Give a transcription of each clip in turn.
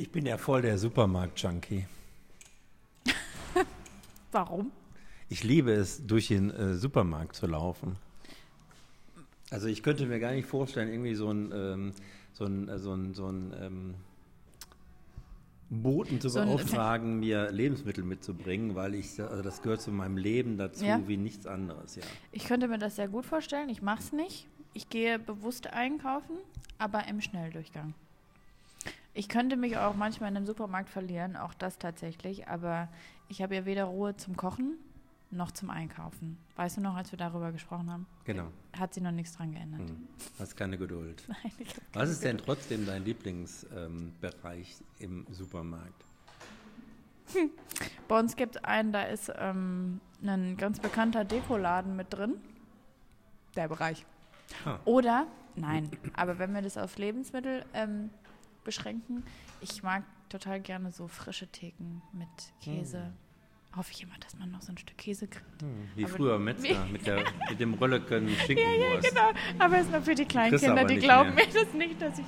Ich bin ja voll der Supermarkt-Junkie. Warum? Ich liebe es, durch den äh, Supermarkt zu laufen. Also ich könnte mir gar nicht vorstellen, irgendwie so ein, ähm, so ein, äh, so ein, so ein ähm, Boten zu So beauftragen, mir Lebensmittel mitzubringen, weil ich, also das gehört zu meinem Leben dazu Ja. wie nichts anderes, ja. Ich könnte mir das sehr gut vorstellen. Ich mache es nicht. Ich gehe bewusst einkaufen, aber im Schnelldurchgang. Ich könnte mich auch manchmal in einem Supermarkt verlieren, auch das tatsächlich, aber ich habe ja weder Ruhe zum Kochen noch zum Einkaufen. Weißt du noch, als wir darüber gesprochen haben? Genau. Hat sie noch nichts dran geändert. Hm. Hast keine Geduld. Nein, ich hab Was keine ist denn Geduld. trotzdem dein Lieblingsbereich im Supermarkt? Bei uns gibt es einen, da ist ähm, ein ganz bekannter Dekoladen mit drin. Der Bereich. Ah. Oder, nein, aber wenn wir das auf Lebensmittel ähm, beschränken, ich mag total gerne so frische Theken mit Käse. Hoffe ich immer, dass man noch so ein Stück Käse kriegt. Hm, Wie Aber- früher Metzger mit, der, mit dem Rölleken Schinkenwurst. Genau, aber es ist nur für die kleinen Kinder, die glauben mehr. mir das nicht, dass ich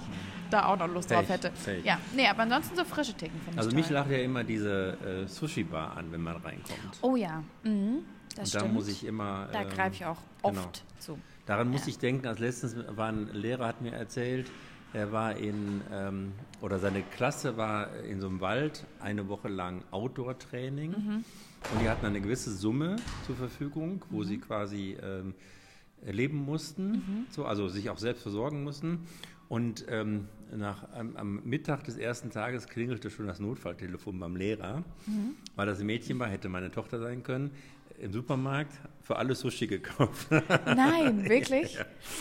da auch noch Lust drauf Pech, hätte. Pech. Ja, nee, aber ansonsten so frische Theken finde Also ich mich toll. lacht ja immer diese äh, Sushi-Bar an, wenn man reinkommt. Oh ja, mhm, das Und da stimmt. muss ich immer. da ähm, greife ich auch genau. oft zu. Daran muss Ja. ich denken, als letztens war ein Lehrer, hat mir erzählt, er war in, ähm, oder seine Klasse war in so einem Wald eine Woche lang Outdoor-Training. Mhm. Und die hatten eine gewisse Summe zur Verfügung, wo sie quasi ähm, leben mussten, Mhm. so, also sich auch selbst versorgen mussten. Und ähm, nach, am, am Mittag des ersten Tages klingelte schon das Notfalltelefon beim Lehrer, Mhm. weil das ein Mädchen war, hätte meine Tochter sein können, im Supermarkt für alles Sushi gekauft. Nein, wirklich?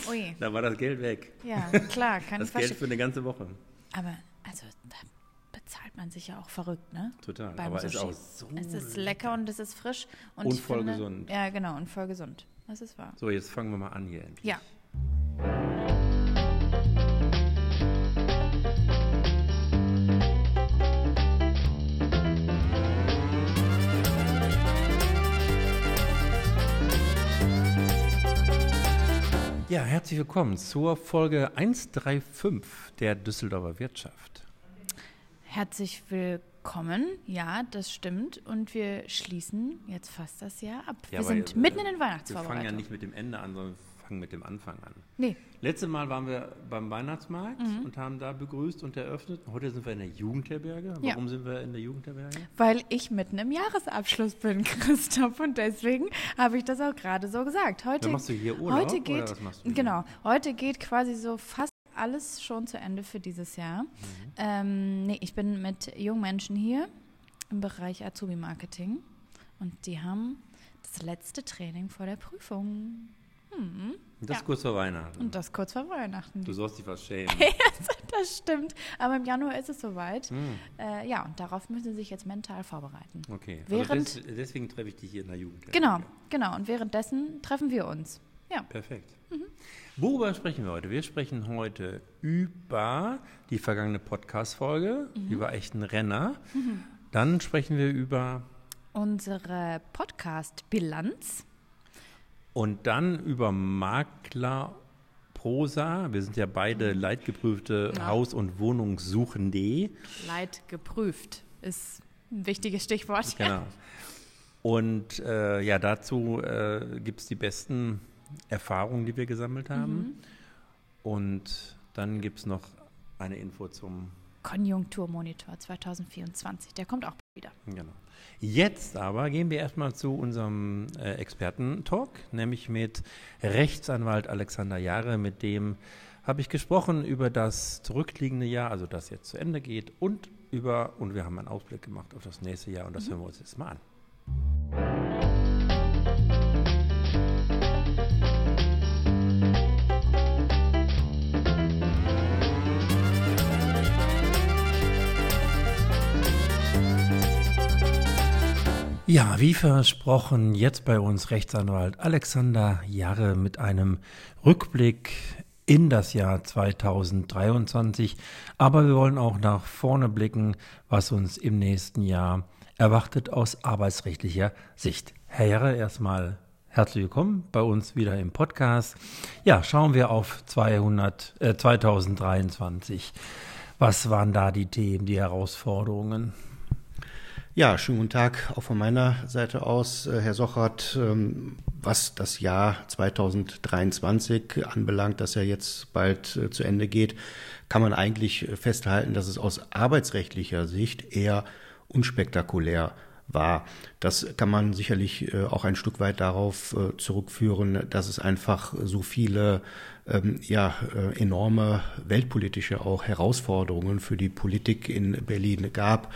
Ui, da war das Geld weg. ja, klar, kann Das ich Geld verstehen. für eine ganze Woche. Aber, also, da bezahlt man sich ja auch verrückt, ne? Total. Beim Aber ist Sushi. auch so. Es ist lecker und es ist frisch. Und, Und voll finde, gesund. Ja, genau, und voll gesund. Das ist wahr. So, jetzt fangen wir mal an hier endlich. Ja. Ja, herzlich willkommen zur Folge 135 der Düsseldorfer Wirtschaft. Herzlich willkommen. Ja, das stimmt. Und wir schließen jetzt fast das Jahr ab. Ja, wir sind äh, mitten in den Wir fangen ja Weihnachtsvorbereitungen. nicht mit dem Ende an, sondern fangen mit dem Anfang an. Nee, Letztes Mal waren wir beim Weihnachtsmarkt Mhm. und haben da begrüßt und eröffnet. Heute sind wir in der Jugendherberge. Ja. Warum sind wir in der Jugendherberge? weil ich mitten im Jahresabschluss bin, Christoph. Und deswegen habe ich das auch gerade so gesagt. Heute, Dann machst du hier Urlaub heute oder geht, was machst du hier? Genau, heute geht quasi so fast alles schon zu Ende für dieses Jahr. Mhm. Ähm, nee, ich bin mit jungen Menschen hier im Bereich Azubi-Marketing und die haben das letzte Training vor der Prüfung. Hm. Und das Ja. kurz vor Weihnachten. Und das kurz vor Weihnachten. du sollst dich was schämen. Das stimmt. Aber im Januar ist es soweit. Hm, Äh, ja, und darauf müssen sie sich jetzt mental vorbereiten. okay. Während- also des, deswegen treffe ich dich hier in der Jugendherberge. Genau, genau. Und währenddessen treffen wir uns. Ja. Perfekt. Mhm. Worüber sprechen wir heute? Wir sprechen heute über die vergangene Podcast-Folge. Mhm. Die war echt ein Renner. Dann sprechen wir über Unsere Podcast-Bilanz. Und dann über Maklerprosa. Wir sind ja beide leidgeprüfte Mhm. Ja. Haus- und Wohnungssuchende. Leid geprüft ist ein wichtiges Stichwort. Genau. Und äh, ja, dazu äh, gibt es die besten Erfahrungen, die wir gesammelt haben. Mhm. Und dann gibt es noch eine Info zum Konjunkturmonitor 2024. Der kommt auch wieder. Genau. Jetzt aber gehen wir erstmal zu unserem äh, Experten-Talk, nämlich mit Rechtsanwalt Alexander Jahre. Mit dem habe ich gesprochen über das zurückliegende Jahr, also das jetzt zu Ende geht, und über, und wir haben einen Ausblick gemacht auf das nächste Jahr, und das hören wir uns jetzt mal an. Ja, wie versprochen, jetzt bei uns Rechtsanwalt Alexander Jarre mit einem Rückblick in das Jahr 2023. Aber wir wollen auch nach vorne blicken, was uns im nächsten Jahr erwartet aus arbeitsrechtlicher Sicht. Herr Jarre, erstmal herzlich willkommen bei uns wieder im Podcast. Ja, schauen wir auf 200, äh, 2023. Was waren da die Themen, die Herausforderungen? Ja, schönen guten Tag auch von meiner Seite aus, äh, Herr Sochert. Ähm, was das Jahr 2023 anbelangt, das ja jetzt bald äh, zu Ende geht, kann man eigentlich festhalten, dass es aus arbeitsrechtlicher Sicht eher unspektakulär war. Das kann man sicherlich äh, auch ein Stück weit darauf zurückführen, dass es einfach so viele ähm, ja, enorme weltpolitische auch Herausforderungen für die Politik in Berlin gab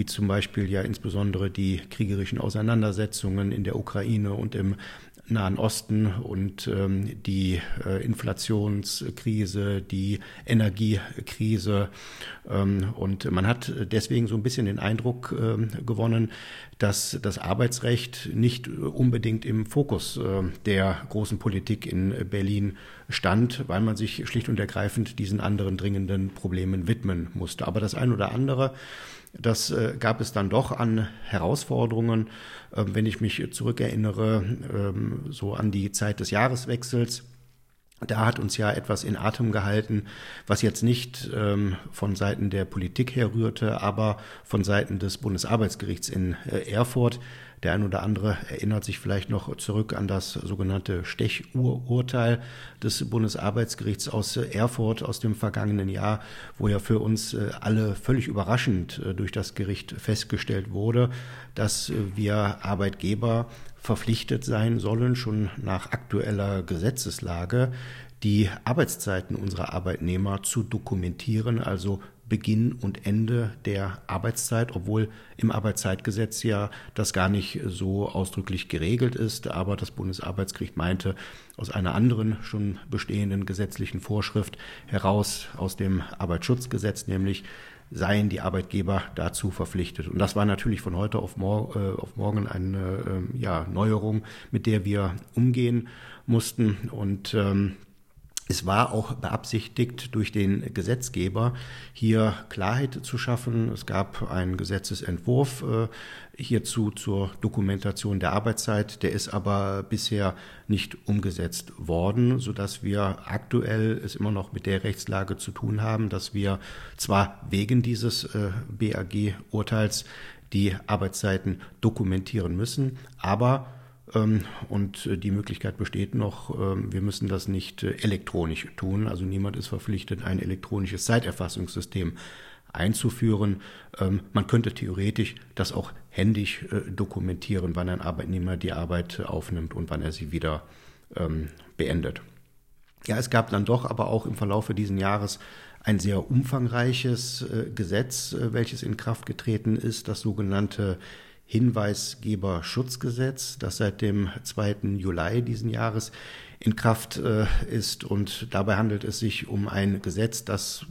wie zum Beispiel ja insbesondere die kriegerischen Auseinandersetzungen in der Ukraine und im Nahen Osten und ähm, die äh, Inflationskrise, die Energiekrise. Ähm, und man hat deswegen so ein bisschen den Eindruck ähm, gewonnen, dass das Arbeitsrecht nicht unbedingt im Fokus äh, der großen Politik in Berlin stand, weil man sich schlicht und ergreifend diesen anderen dringenden Problemen widmen musste. Aber das ein oder andere das äh, gab es dann doch an Herausforderungen, äh, wenn ich mich zurückerinnere, äh, so an die Zeit des Jahreswechsels. Da hat uns ja etwas in Atem gehalten, was jetzt nicht ähm, von Seiten der Politik herrührte, aber von Seiten des Bundesarbeitsgerichts in äh, Erfurt. Der ein oder andere erinnert sich vielleicht noch zurück an das sogenannte Stechururteil des Bundesarbeitsgerichts aus Erfurt aus dem vergangenen Jahr, wo ja für uns äh, alle völlig überraschend äh, durch das Gericht festgestellt wurde, dass wir Arbeitgeber verpflichtet sein sollen, schon nach aktueller Gesetzeslage, die Arbeitszeiten unserer Arbeitnehmer zu dokumentieren, also Beginn und Ende der Arbeitszeit, obwohl im Arbeitszeitgesetz ja das gar nicht so ausdrücklich geregelt ist. Aber das Bundesarbeitsgericht meinte aus einer anderen schon bestehenden gesetzlichen Vorschrift heraus, aus dem Arbeitsschutzgesetz nämlich, seien die Arbeitgeber dazu verpflichtet. Und das war natürlich von heute auf, mor äh, auf morgen eine äh, ja, Neuerung, mit der wir umgehen mussten. Und ähm, es war auch beabsichtigt durch den Gesetzgeber, hier Klarheit zu schaffen. Es gab einen Gesetzesentwurf äh, hierzu zur Dokumentation der Arbeitszeit. Der ist aber bisher nicht umgesetzt worden, sodass wir aktuell es immer noch mit der Rechtslage zu tun haben, dass wir zwar wegen dieses äh, BAG-Urteils die Arbeitszeiten dokumentieren müssen, aber und äh, die Möglichkeit besteht noch, ähm, wir müssen das nicht äh, elektronisch tun. Also niemand ist verpflichtet, ein elektronisches Zeiterfassungssystem einzuführen. Ähm, man könnte theoretisch das auch händisch äh, dokumentieren, wann ein Arbeitnehmer die Arbeit aufnimmt und wann er sie wieder beendet. Ja, es gab dann doch aber auch im Verlaufe dieses Jahres ein sehr umfangreiches Gesetz, welches in Kraft getreten ist, das sogenannte Hinweisgeberschutzgesetz, das seit dem 2. Juli diesen Jahres in Kraft äh, ist. Und dabei handelt es sich um ein Gesetz, das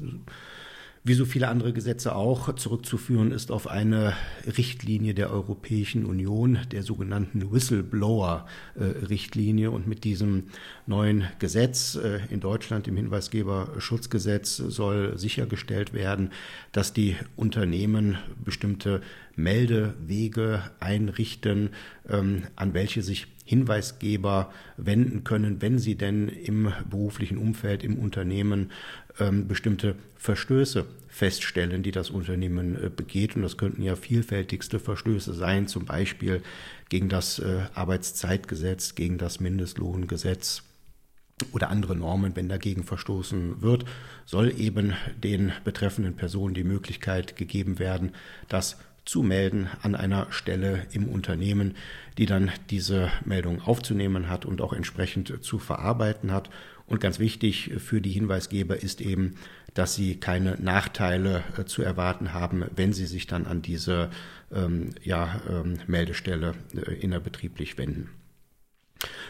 wie so viele andere Gesetze auch zurückzuführen ist auf eine Richtlinie der Europäischen Union, der sogenannten Whistleblower-Richtlinie. Und mit diesem neuen Gesetz äh, in Deutschland, dem Hinweisgeberschutzgesetz, soll sichergestellt werden, dass die Unternehmen bestimmte Meldewege einrichten, ähm, an welche sich Hinweisgeber wenden können, wenn sie denn im beruflichen Umfeld, im Unternehmen bestimmte Verstöße feststellen, die das Unternehmen äh, begeht. Und das könnten ja vielfältigste Verstöße sein, zum Beispiel gegen das äh, Arbeitszeitgesetz, gegen das Mindestlohngesetz oder andere Normen, wenn dagegen verstoßen wird, soll eben den betreffenden Personen die Möglichkeit gegeben werden, das zu melden an einer Stelle im Unternehmen, die dann diese Meldung aufzunehmen hat und auch entsprechend zu verarbeiten hat. Und ganz wichtig für die Hinweisgeber ist eben, dass sie keine Nachteile äh, zu erwarten haben, wenn sie sich dann an diese ähm, ja, ähm, Meldestelle äh, innerbetrieblich wenden.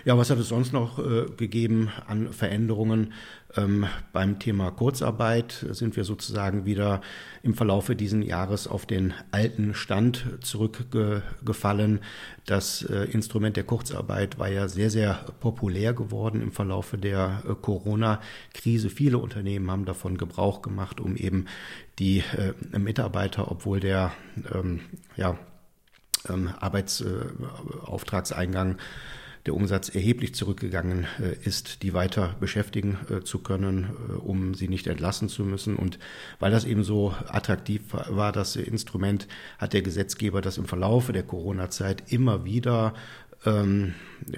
Ja, was hat es sonst noch äh, gegeben an Veränderungen? Ähm, beim Thema Kurzarbeit sind wir sozusagen wieder im Verlaufe dieses Jahres auf den alten Stand zurückgefallen. Das äh, Instrument der Kurzarbeit war ja sehr, sehr populär geworden im Verlaufe der äh, Corona-Krise. Viele Unternehmen haben davon Gebrauch gemacht, um eben die äh, Mitarbeiter, obwohl der ähm, ja, ähm, Arbeitsauftragseingang der Umsatz erheblich zurückgegangen äh, ist, die weiter beschäftigen äh, zu können, äh, um sie nicht entlassen zu müssen. Und weil das eben so attraktiv war, das Instrument, hat der Gesetzgeber das im Verlaufe der Corona-Zeit immer wieder ähm,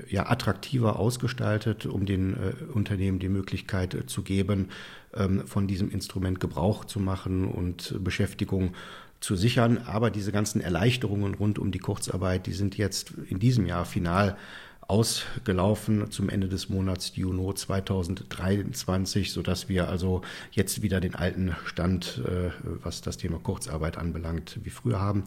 ja, attraktiver ausgestaltet, um den äh, Unternehmen die Möglichkeit äh, zu geben, ähm, von diesem Instrument Gebrauch zu machen und Beschäftigung zu sichern. Aber diese ganzen Erleichterungen rund um die Kurzarbeit, die sind jetzt in diesem Jahr final ausgelaufen zum Ende des Monats Juni 2023, sodass wir also jetzt wieder den alten Stand, äh, was das Thema Kurzarbeit anbelangt, wie früher haben.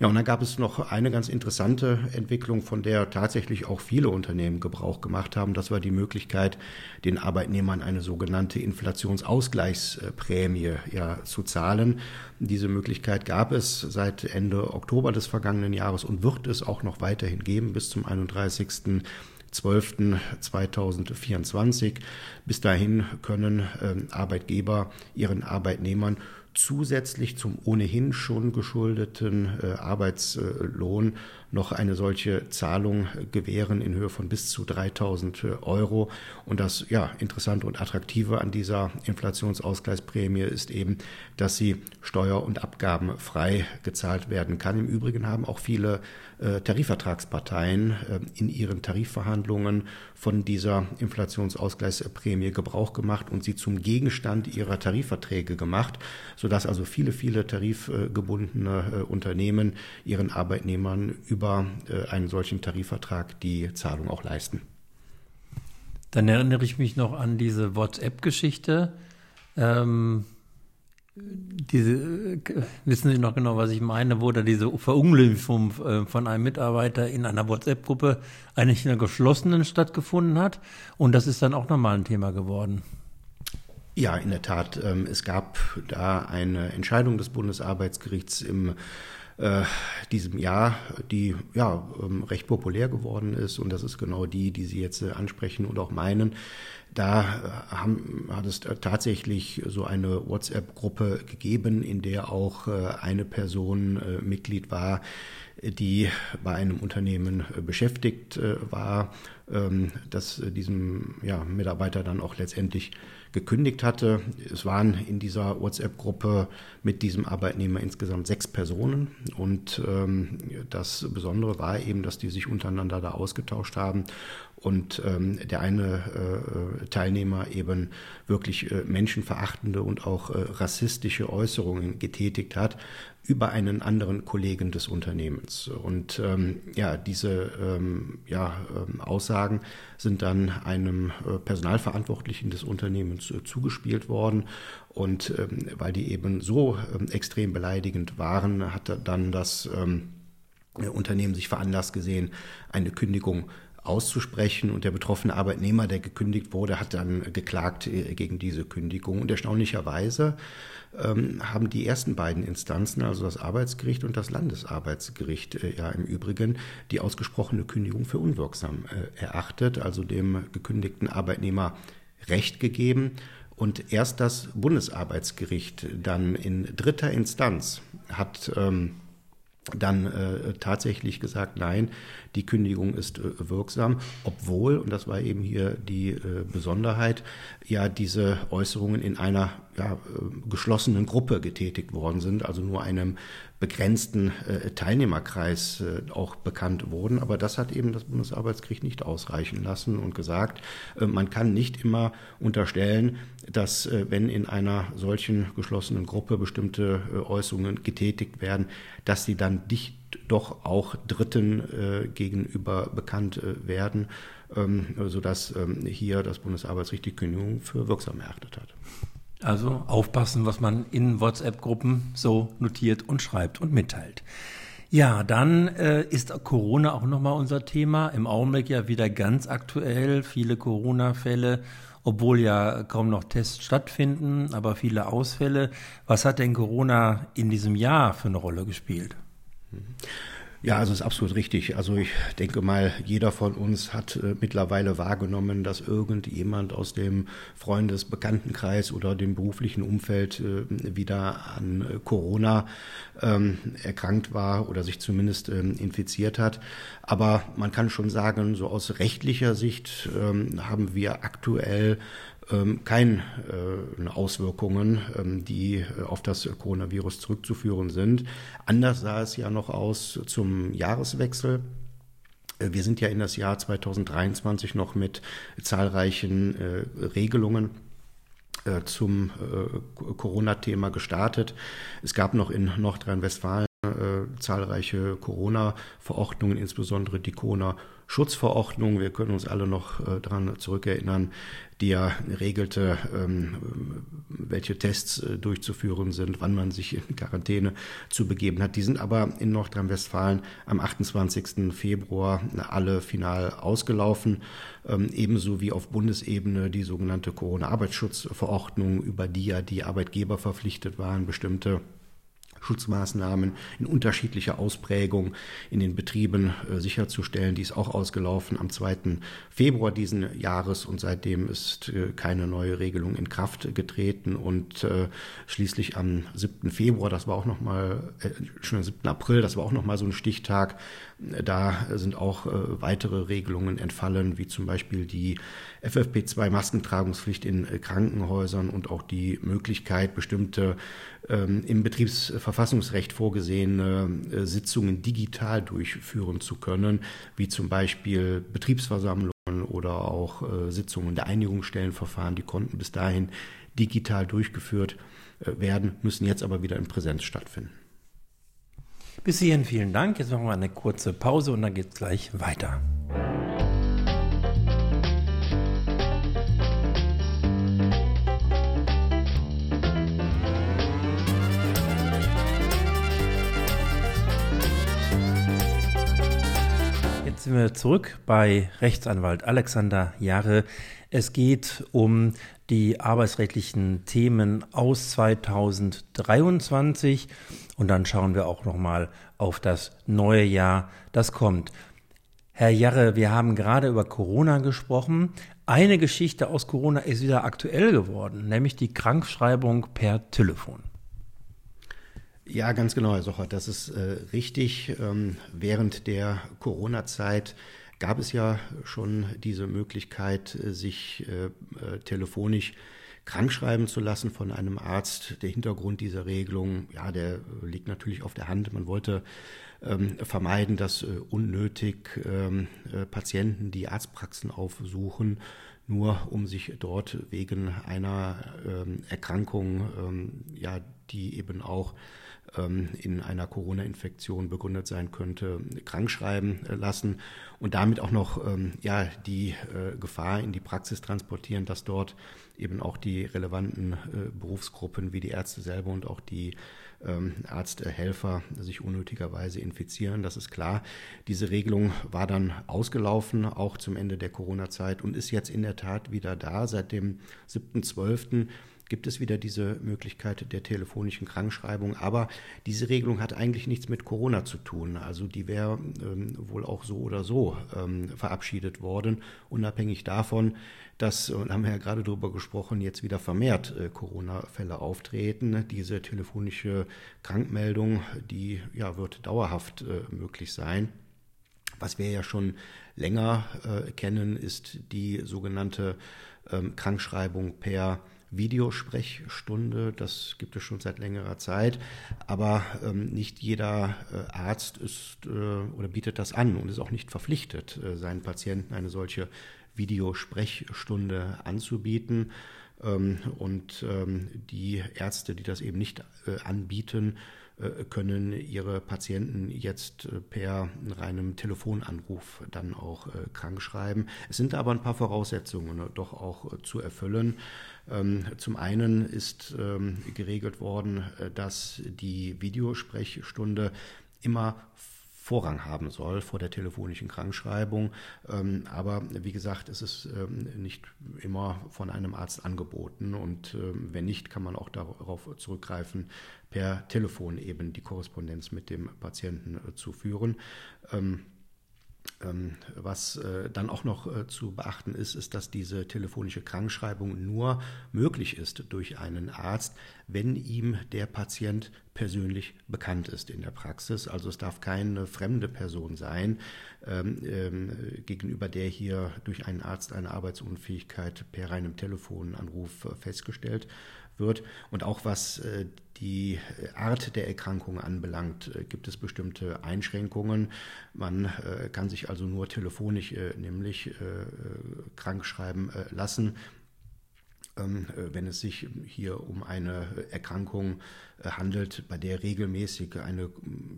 Ja, und dann gab es noch eine ganz interessante Entwicklung, von der tatsächlich auch viele Unternehmen Gebrauch gemacht haben. Das war die Möglichkeit, den Arbeitnehmern eine sogenannte Inflationsausgleichsprämie ja, zu zahlen. Diese Möglichkeit gab es seit Ende Oktober des vergangenen Jahres und wird es auch noch weiterhin geben bis zum 31. 12.2024. Bis dahin können äh, Arbeitgeber ihren Arbeitnehmern zusätzlich zum ohnehin schon geschuldeten äh, Arbeitslohn noch eine solche Zahlung gewähren in Höhe von bis zu 3000 Euro. Und das ja, Interessante und Attraktive an dieser Inflationsausgleichsprämie ist eben, dass sie steuer- und abgabenfrei gezahlt werden kann. Im Übrigen haben auch viele äh, Tarifvertragsparteien äh, in ihren Tarifverhandlungen von dieser Inflationsausgleichsprämie Gebrauch gemacht und sie zum Gegenstand ihrer Tarifverträge gemacht, sodass also viele, viele tarifgebundene äh, Unternehmen ihren Arbeitnehmern über einen solchen Tarifvertrag die Zahlung auch leisten. Dann erinnere ich mich noch an diese WhatsApp-Geschichte. Ähm, diese, äh, wissen Sie noch genau, was ich meine, wo da diese Verunglimpfung äh, von einem Mitarbeiter in einer WhatsApp-Gruppe eigentlich in einer geschlossenen stattgefunden hat. Und das ist dann auch nochmal ein Thema geworden. Ja, in der Tat. Ähm, es gab da eine Entscheidung des Bundesarbeitsgerichts im äh, diesem Jahr, die ja ähm, recht populär geworden ist. Und das ist genau die, die Sie jetzt ansprechen und auch meinen. Da äh, haben, hat es tatsächlich so eine WhatsApp-Gruppe gegeben, in der auch äh, eine Person äh, Mitglied war, die bei einem Unternehmen beschäftigt war, ähm, das diesem ja, Mitarbeiter dann auch letztendlich gekündigt hatte. Es waren in dieser WhatsApp-Gruppe mit diesem Arbeitnehmer insgesamt sechs Personen. Und ähm, das Besondere war eben, dass die sich untereinander da ausgetauscht haben und ähm, der eine äh, Teilnehmer eben wirklich äh, menschenverachtende und auch äh, rassistische Äußerungen getätigt hat über einen anderen Kollegen des Unternehmens. Und ähm, ja, diese ähm, ja, ähm, Aussagen sind dann einem äh, Personalverantwortlichen des Unternehmens äh, zugespielt worden. Und ähm, weil die eben so ähm, extrem beleidigend waren, hat dann das ähm, Unternehmen sich veranlasst gesehen, eine Kündigung auszusprechen. Und der betroffene Arbeitnehmer, der gekündigt wurde, hat dann geklagt äh, gegen diese Kündigung. Und erstaunlicherweise ähm, haben die ersten beiden Instanzen, also das Arbeitsgericht und das Landesarbeitsgericht, äh, ja im Übrigen die ausgesprochene Kündigung für unwirksam äh, erachtet, also dem gekündigten Arbeitnehmer Recht gegeben. Und erst das Bundesarbeitsgericht dann in dritter Instanz hat ähm, dann äh, tatsächlich gesagt, nein, die Kündigung ist äh, wirksam, obwohl, und das war eben hier die äh, Besonderheit, ja diese Äußerungen in einer ja, äh, geschlossenen Gruppe getätigt worden sind, also nur einem begrenzten Teilnehmerkreis auch bekannt wurden. Aber das hat eben das Bundesarbeitsgericht nicht ausreichen lassen und gesagt, man kann nicht immer unterstellen, dass wenn in einer solchen geschlossenen Gruppe bestimmte Äußerungen getätigt werden, dass sie dann dicht doch auch Dritten äh, gegenüber bekannt werden, ähm, sodass ähm, hier das Bundesarbeitsgericht die Kündigung für wirksam erachtet hat. Also aufpassen, was man in WhatsApp-Gruppen so notiert und schreibt und mitteilt. Ja, dann äh, ist Corona auch nochmal unser Thema. Im Augenblick ja wieder ganz aktuell. Viele Corona-Fälle, obwohl ja kaum noch Tests stattfinden, aber viele Ausfälle. Was hat denn Corona in diesem Jahr für eine Rolle gespielt? Ja, also ist absolut richtig. Also ich denke mal, jeder von uns hat äh, mittlerweile wahrgenommen, dass irgendjemand aus dem Freundes-, Bekanntenkreis oder dem beruflichen Umfeld äh, wieder an äh, Corona ähm, erkrankt war oder sich zumindest ähm, infiziert hat. Aber man kann schon sagen, so aus rechtlicher Sicht ähm, haben wir aktuell keine äh, Auswirkungen, ähm, die äh, auf das Coronavirus zurückzuführen sind. Anders sah es ja noch aus zum Jahreswechsel. Äh, wir sind ja in das Jahr 2023 noch mit zahlreichen Regelungen zum Corona-Thema gestartet. Es gab noch in Nordrhein-Westfalen zahlreiche Corona-Verordnungen, insbesondere die Corona-Schutzverordnung. Wir können uns alle noch daran zurückerinnern, die ja regelte, ähm, welche Tests äh, durchzuführen sind, wann man sich in Quarantäne zu begeben hat. Die sind aber in Nordrhein-Westfalen am 28. Februar alle final ausgelaufen, ähm, ebenso wie auf Bundesebene die sogenannte Corona-Arbeitsschutzverordnung, über die ja die Arbeitgeber verpflichtet waren, bestimmte Schutzmaßnahmen in unterschiedlicher Ausprägung in den Betrieben äh, sicherzustellen. Die ist auch ausgelaufen am 2. Februar diesen Jahres und seitdem ist äh, keine neue Regelung in Kraft getreten und äh, schließlich am 7. Februar, das war auch noch mal äh, schon am 7. April, das war auch noch mal so ein Stichtag, da sind auch äh, weitere Regelungen entfallen, wie zum Beispiel die FFP2-Maskentragungspflicht in äh, Krankenhäusern und auch die Möglichkeit, bestimmte ähm, im Betriebsverfassungsrecht vorgesehene äh, Sitzungen digital durchführen zu können, wie zum Beispiel Betriebsversammlungen oder auch Sitzungen der Einigungsstellenverfahren. Die konnten bis dahin digital durchgeführt werden, müssen jetzt aber wieder in Präsenz stattfinden. Bis hierhin vielen Dank. Jetzt machen wir eine kurze Pause und dann geht es gleich weiter. Jetzt sind wir zurück bei Rechtsanwalt Alexander Jahre. Es geht um die arbeitsrechtlichen Themen aus 2023 und dann schauen wir auch noch mal auf das neue Jahr, das kommt. Herr Jarre, wir haben gerade über Corona gesprochen. Eine Geschichte aus Corona ist wieder aktuell geworden, nämlich die Krankschreibung per Telefon. Ja, ganz genau, Herr Socher, das ist äh, richtig. Ähm, während der Corona-Zeit gab es ja schon diese Möglichkeit, äh, sich äh, äh, telefonisch krankschreiben zu lassen von einem Arzt. Der Hintergrund dieser Regelung, ja, der liegt natürlich auf der Hand. Man wollte ähm, vermeiden, dass äh, unnötig ähm, äh, Patienten die Arztpraxen aufsuchen, nur um sich dort wegen einer ähm, Erkrankung, ähm, ja, die eben auch in einer Corona-Infektion begründet sein könnte, krankschreiben äh, lassen und damit auch noch ähm, ja, die äh, Gefahr in die Praxis transportieren, dass dort eben auch die relevanten äh, Berufsgruppen wie die Ärzte selber und auch die ähm, Arzthelfer sich unnötigerweise infizieren. Das ist klar. Diese Regelung war dann ausgelaufen, auch zum Ende der Corona-Zeit und ist jetzt in der Tat wieder da. Seit dem 7.12 gibt es wieder diese Möglichkeit der telefonischen Krankschreibung. Aber diese Regelung hat eigentlich nichts mit Corona zu tun. Also die wäre ähm, wohl auch so oder so ähm, verabschiedet worden, unabhängig davon, dass, und haben wir ja gerade darüber gesprochen, jetzt wieder vermehrt äh, Corona-Fälle auftreten. Diese telefonische Krankmeldung, die ja, wird dauerhaft äh, möglich sein. Was wir ja schon länger äh, kennen, ist die sogenannte ähm, Krankschreibung per Videosprechstunde. Das gibt es schon seit längerer Zeit. Aber ähm, nicht jeder äh, Arzt ist äh, oder bietet das an und ist auch nicht verpflichtet, äh, seinen Patienten eine solche Videosprechstunde anzubieten. Ähm, und ähm, die Ärzte, die das eben nicht äh, anbieten, äh, können ihre Patienten jetzt äh, per reinem Telefonanruf dann auch krank schreiben. Es sind aber ein paar Voraussetzungen doch auch zu erfüllen. Ähm, zum einen ist geregelt worden, dass die Videosprechstunde immer Vorrang haben soll vor der telefonischen Krankschreibung. Ähm, aber wie gesagt, es ist ähm, nicht immer von einem Arzt angeboten und ähm, wenn nicht, kann man auch darauf zurückgreifen, per Telefon eben die Korrespondenz mit dem Patienten äh, zu führen. Ähm, was äh, dann auch noch äh, zu beachten ist, ist, dass diese telefonische Krankschreibung nur möglich ist durch einen Arzt, wenn ihm der Patient persönlich bekannt ist in der Praxis. Also es darf keine fremde Person sein, ähm, ähm, gegenüber der hier durch einen Arzt eine Arbeitsunfähigkeit per reinem Telefonanruf äh, festgestellt wird. Und auch was äh, die Art der Erkrankung anbelangt, äh, gibt es bestimmte Einschränkungen. Man kann sich also nur telefonisch nämlich krank schreiben lassen wenn es sich hier um eine Erkrankung handelt, bei der regelmäßig ein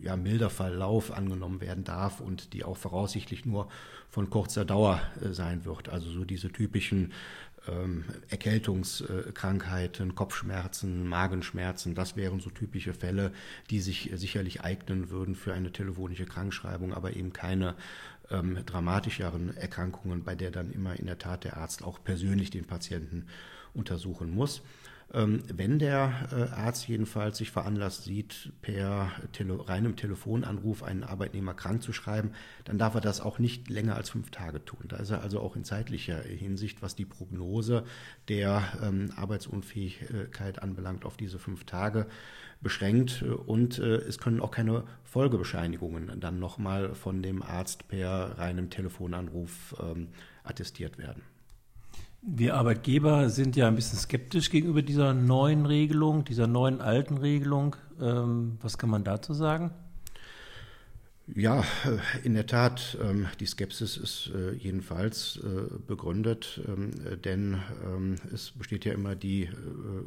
ja, milder Verlauf angenommen werden darf und die auch voraussichtlich nur von kurzer Dauer sein wird. Also so diese typischen ähm, Erkältungskrankheiten, Kopfschmerzen, Magenschmerzen, das wären so typische Fälle, die sich sicherlich eignen würden für eine telefonische Krankschreibung, aber eben keine ähm, dramatischeren Erkrankungen, bei der dann immer in der Tat der Arzt auch persönlich den Patienten untersuchen muss. Ähm, wenn der äh, Arzt jedenfalls sich veranlasst sieht, per Tele reinem Telefonanruf einen Arbeitnehmer krank zu schreiben, dann darf er das auch nicht länger als fünf Tage tun. Da ist er also auch in zeitlicher Hinsicht, was die Prognose der ähm, Arbeitsunfähigkeit anbelangt, auf diese fünf Tage beschränkt und äh, es können auch keine Folgebescheinigungen dann nochmal von dem Arzt per reinem Telefonanruf ähm, attestiert werden. Wir Arbeitgeber sind ja ein bisschen skeptisch gegenüber dieser neuen Regelung, dieser neuen alten Regelung. Ähm, was kann man dazu sagen? Ja, äh, in der Tat, ähm, die Skepsis ist äh, jedenfalls äh, begründet, ähm, denn ähm, es besteht ja immer die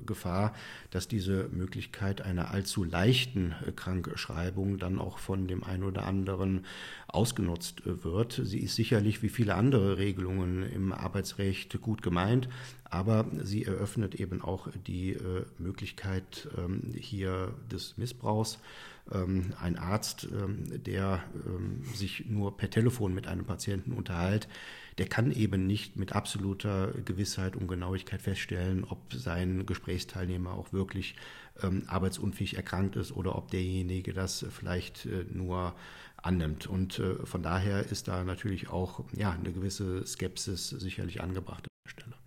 Gefahr, dass diese Möglichkeit einer allzu leichten Krankschreibung dann auch von dem einen oder anderen ausgenutzt wird. Sie ist sicherlich wie viele andere Regelungen im Arbeitsrecht gut gemeint, aber sie eröffnet eben auch die Möglichkeit hier des Missbrauchs ein Arzt, ähm, der ähm, sich nur per Telefon mit einem Patienten unterhält, der kann eben nicht mit absoluter Gewissheit und Genauigkeit feststellen, ob sein Gesprächsteilnehmer auch wirklich arbeitsunfähig erkrankt ist oder ob derjenige das vielleicht äh, nur annimmt. Und äh, von daher ist da natürlich auch ja, eine gewisse Skepsis sicherlich angebracht an der Stelle.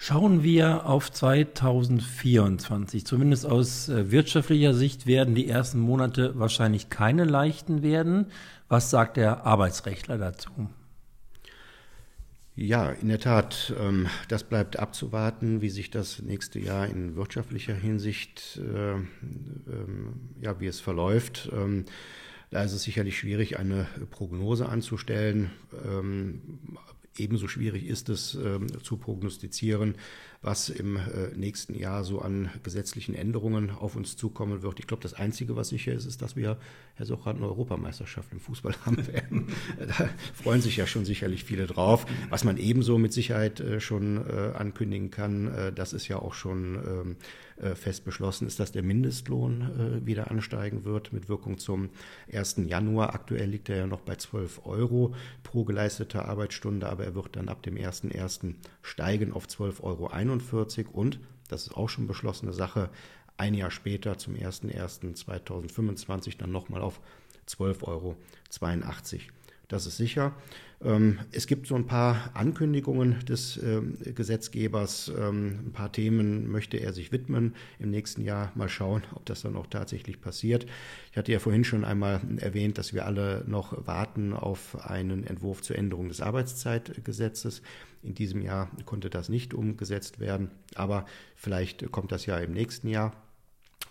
Schauen wir auf 2024. Zumindest aus äh, wirtschaftlicher Sicht werden die ersten Monate wahrscheinlich keine leichten werden. Was sagt der Arbeitsrechtler dazu? Ja, in der Tat, ähm, das bleibt abzuwarten, wie sich das nächste Jahr in wirtschaftlicher Hinsicht, äh, ähm, ja, wie es verläuft. Ähm, da ist es sicherlich schwierig, eine Prognose anzustellen. Ebenso schwierig ist es ähm, zu prognostizieren, was im äh, nächsten Jahr so an gesetzlichen Änderungen auf uns zukommen wird. Ich glaube, das Einzige, was sicher ist, ist, dass wir, Herr Sochrat, eine Europameisterschaft im Fußball haben werden. da freuen sich ja schon sicherlich viele drauf. Was man ebenso mit Sicherheit äh, schon äh, ankündigen kann, das ist ja auch schon ähm, äh, fest beschlossen, ist, dass der Mindestlohn wieder ansteigen wird mit Wirkung zum 1. Januar. Aktuell liegt er ja noch bei 12 Euro pro geleistete Arbeitsstunde, aber er wird dann ab dem 1.1. steigen auf 12,41 Euro und, das ist auch schon beschlossene Sache, ein Jahr später zum 01.01.2025 dann nochmal auf 12,82 Euro. Das ist sicher. Ähm, es gibt so ein paar Ankündigungen des ähm, Gesetzgebers. Ähm, ein paar Themen möchte er sich widmen im nächsten Jahr. Mal schauen, ob das dann auch tatsächlich passiert. Ich hatte ja vorhin schon einmal erwähnt, dass wir alle noch warten auf einen Entwurf zur Änderung des Arbeitszeitgesetzes. In diesem Jahr konnte das nicht umgesetzt werden, aber vielleicht kommt das ja im nächsten Jahr.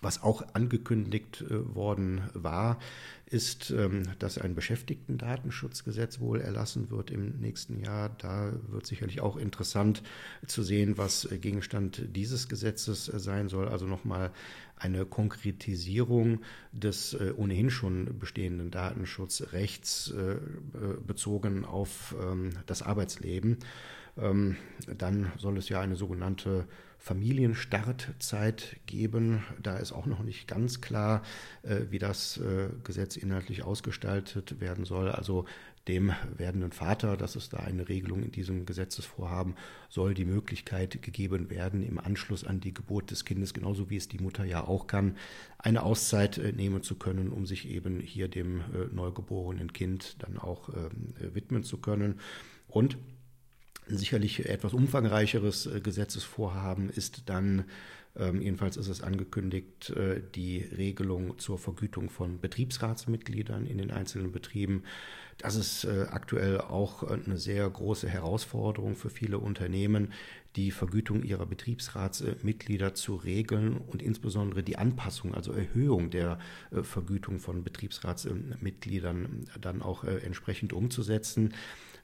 Was auch angekündigt äh, worden war, ist, ähm, dass ein Beschäftigtendatenschutzgesetz wohl erlassen wird im nächsten Jahr. Da wird sicherlich auch interessant zu sehen, was äh, Gegenstand dieses Gesetzes äh, sein soll. Also nochmal eine Konkretisierung des ohnehin schon bestehenden Datenschutzrechts bezogen auf ähm, das Arbeitsleben. Ähm, dann soll es ja eine sogenannte Familienstartzeit geben. Da ist auch noch nicht ganz klar, äh, wie das äh, Gesetz inhaltlich ausgestaltet werden soll. Also dem werdenden Vater, das ist da eine Regelung in diesem Gesetzesvorhaben, soll die Möglichkeit gegeben werden, im Anschluss an die Geburt des Kindes, genauso wie es die Mutter ja auch kann, eine Auszeit äh, nehmen zu können, um sich eben hier dem neugeborenen Kind dann auch ähm, widmen zu können. Und sicherlich etwas umfangreicheres äh, Gesetzesvorhaben ist dann, ähm, jedenfalls ist es angekündigt, äh, die Regelung zur Vergütung von Betriebsratsmitgliedern in den einzelnen Betrieben. Das ist äh, aktuell auch eine sehr große Herausforderung für viele Unternehmen, die Vergütung ihrer Betriebsratsmitglieder zu regeln und insbesondere die Anpassung, also Erhöhung der Vergütung von Betriebsratsmitgliedern dann auch entsprechend umzusetzen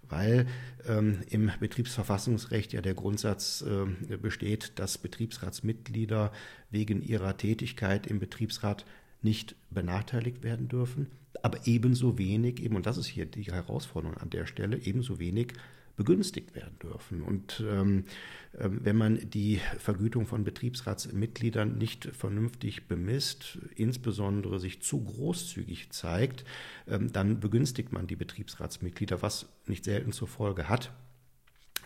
weil ähm, im Betriebsverfassungsrecht ja der Grundsatz äh, besteht, dass Betriebsratsmitglieder wegen ihrer Tätigkeit im Betriebsrat nicht benachteiligt werden dürfen, aber ebenso wenig, eben, und das ist hier die Herausforderung an der Stelle, ebenso wenig begünstigt werden dürfen. Und ähm, wenn man die Vergütung von Betriebsratsmitgliedern nicht vernünftig bemisst, insbesondere sich zu großzügig zeigt, ähm, dann begünstigt man die Betriebsratsmitglieder, was nicht selten zur Folge hat,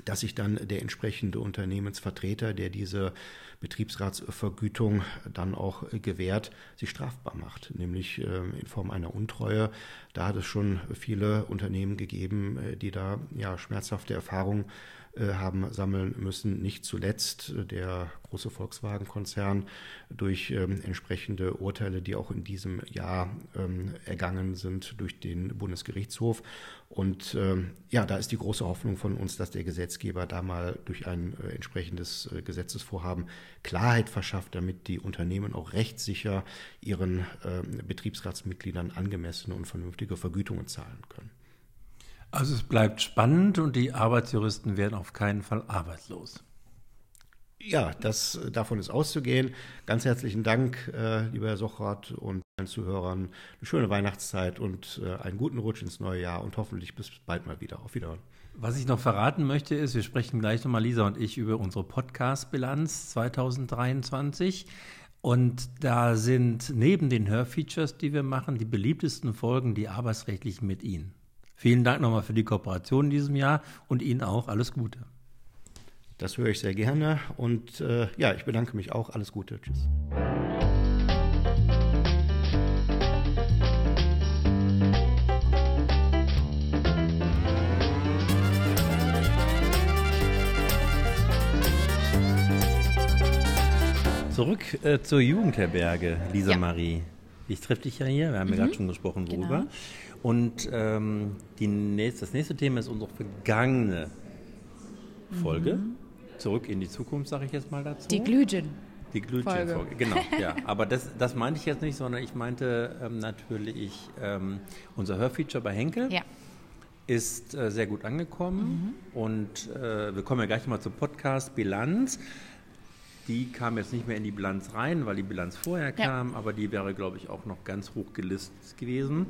dass sich dann der entsprechende Unternehmensvertreter, der diese Betriebsratsvergütung dann auch gewährt, sich strafbar macht, nämlich ähm, in Form einer Untreue. Da hat es schon viele Unternehmen gegeben, äh, die da ja schmerzhafte Erfahrungen haben sammeln müssen. Nicht zuletzt äh, der große Volkswagen-Konzern durch ähm, entsprechende Urteile, die auch in diesem Jahr ähm, ergangen sind durch den Bundesgerichtshof. Und ähm, ja, da ist die große Hoffnung von uns, dass der Gesetzgeber da mal durch ein äh, entsprechendes äh, Gesetzesvorhaben Klarheit verschafft, damit die Unternehmen auch rechtssicher ihren äh, Betriebsratsmitgliedern angemessene und vernünftige Vergütungen zahlen können. Also es bleibt spannend und die Arbeitsjuristen werden auf keinen Fall arbeitslos. Ja, das, davon ist auszugehen. Ganz herzlichen Dank, äh, lieber Herr Sochrat und allen Zuhörern. Eine schöne Weihnachtszeit und äh, einen guten Rutsch ins neue Jahr und hoffentlich bis bald mal wieder. Auf Wiedersehen. Was ich noch verraten möchte, ist, wir sprechen gleich nochmal, Lisa und ich, über unsere Podcast-Bilanz 2023. Und da sind neben den Hörfeatures, die wir machen, die beliebtesten Folgen die arbeitsrechtlichen mit Ihnen. Vielen Dank nochmal für die Kooperation in diesem Jahr und Ihnen auch alles Gute. Das höre ich sehr gerne und äh, ja, ich bedanke mich auch. Alles Gute. Tschüss. Zurück äh, zur Jugendherberge, Lisa ja. Marie. Ich treffe dich ja hier, wir haben mhm. ja gerade schon gesprochen, worüber. Genau. Und ähm, nächste, das nächste Thema ist unsere vergangene Folge. Mhm. Zurück in die Zukunft, sage ich jetzt mal dazu. Die Glühgin. Die Glühgin-Folge, genau, ja. Aber das, das meinte ich jetzt nicht, sondern ich meinte ähm, natürlich ähm, unser Hörfeature bei Henkel. Ja. Ist äh, sehr gut angekommen mhm. und äh, wir kommen ja gleich mal zum Podcast Bilanz. Die kam jetzt nicht mehr in die Bilanz rein, weil die Bilanz vorher kam, ja. aber die wäre, glaube ich, auch noch ganz hoch gelistet gewesen.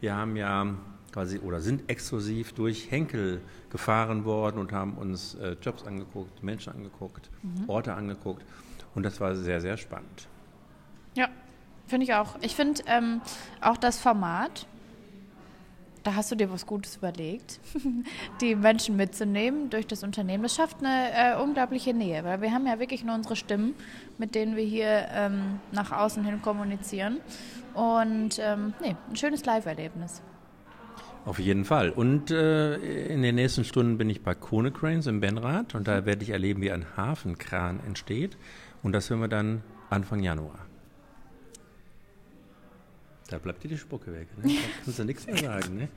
Wir haben ja quasi oder sind exklusiv durch Henkel gefahren worden und haben uns äh, Jobs angeguckt, Menschen angeguckt, mhm. Orte angeguckt und das war sehr, sehr spannend. Ja, finde ich auch. Ich finde ähm, auch das Format, da hast du dir was Gutes überlegt, die Menschen mitzunehmen durch das Unternehmen. Das schafft eine äh, unglaubliche Nähe, weil wir haben ja wirklich nur unsere Stimmen, mit denen wir hier ähm, nach außen hin kommunizieren. Und ähm, nee, ein schönes Live-Erlebnis. Auf jeden Fall. Und äh, in den nächsten Stunden bin ich bei Kone Cranes im Benrad und da werde ich erleben, wie ein Hafenkran entsteht. Und das hören wir dann Anfang Januar. Da bleibt dir die Spucke weg. Ne? Da kannst du nichts mehr sagen. Ne?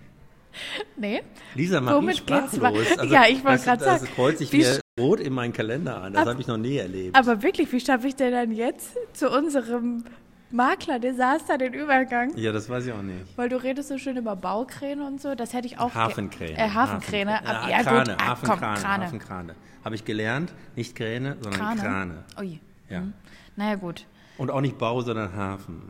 Nee. Lisa macht Womit sprachlos. Also, ja, ich wollte gerade sagen. Das kreuzt sich mir rot in meinen Kalender an. Das habe ich noch nie erlebt. Aber wirklich, wie schaffe ich denn dann jetzt zu unserem Makler-Desaster den Übergang? Ja, das weiß ich auch nicht. Weil du redest so schön über Baukräne und so. Das hätte ich auch... Hafenkräne. Äh, Hafenkräne. Hafenkräne. Ja, ja, Krane, gut. Ah, Hafenkrane, komm, Krane. Hafenkrane. Habe ich gelernt. Nicht Kräne, sondern Krane. Krane. Ui. Ja. Hm. Naja, gut. Und auch nicht Bau, sondern Hafen.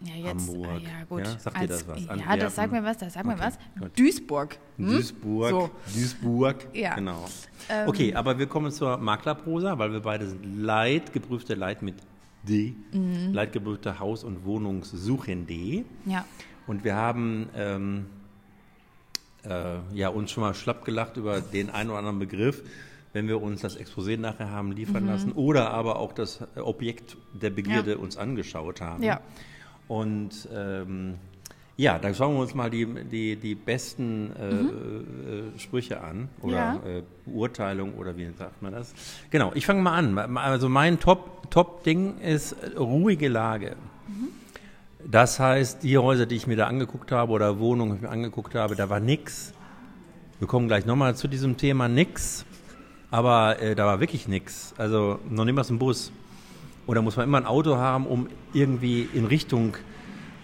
Ja, jetzt, Hamburg. ah, ja, gut. Ja, sagt dir das was? Ja, das sagt mir was, das sagt mir Okay, was. gut. Duisburg. Hm? Duisburg. So. Duisburg. Ja. Genau. Ähm, okay, aber wir kommen zur Maklerprosa, weil wir beide sind Leitgeprüfte Leit mit D. Mhm. Leitgeprüfte Haus- und Wohnungssuchende. Ja. Und wir haben ähm, äh, ja, uns schon mal schlapp gelacht über den einen oder anderen Begriff, wenn wir uns das Exposé nachher haben Mhm. liefern lassen oder aber auch das Objekt der Begierde Ja. uns angeschaut haben. Ja. Und ähm, ja, da schauen wir uns mal die, die, die besten äh, äh, Sprüche an oder Ja. äh, Beurteilung oder wie sagt man das? Genau, ich fange mal an. Also mein Top- Top-Ding ist äh, ruhige Lage. Das heißt, die Häuser, die ich mir da angeguckt habe oder Wohnungen, die ich mir angeguckt habe, da war nix. Wir kommen gleich nochmal zu diesem Thema nix. Aber äh, da war wirklich nix. Also noch nicht mal ein Bus. Oder muss man immer ein Auto haben, um irgendwie in Richtung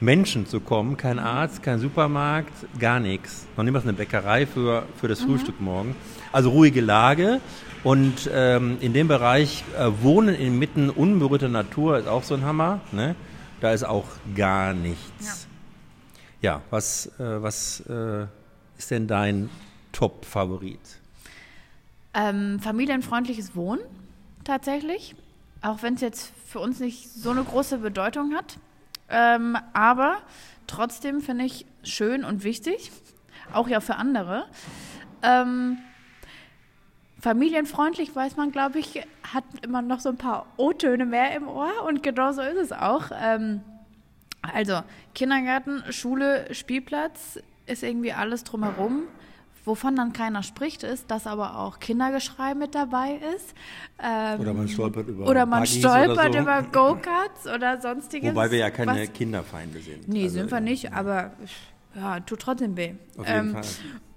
Menschen zu kommen. Kein Arzt, kein Supermarkt, gar nichts. Noch nicht mal eine Bäckerei für, für das Frühstück morgen. Also ruhige Lage. Und ähm, in dem Bereich äh, Wohnen inmitten unberührter Natur ist auch so ein Hammer. Ne? Da ist auch gar nichts. Ja, was, äh, was äh, ist denn dein Top-Favorit? Ähm, familienfreundliches Wohnen tatsächlich, auch wenn es jetzt für uns nicht so eine große Bedeutung hat. Ähm, aber trotzdem finde ich schön und wichtig, auch ja für andere. Ähm, familienfreundlich weiß man, glaube ich, hat immer noch so ein paar O-Töne mehr im Ohr und genau so ist es auch. Ähm, also Kindergarten, Schule, Spielplatz ist irgendwie alles drumherum. Wovon dann keiner spricht, ist, dass aber auch Kindergeschrei mit dabei ist. Ähm, Oder man stolpert über oder man Buggies stolpert oder so. über Go-Karts oder sonstiges. Wobei wir ja keine was- Kinderfeinde sind. Nee, Also, sind wir nicht, aber ja, tut trotzdem weh. Auf jeden Ähm, Fall.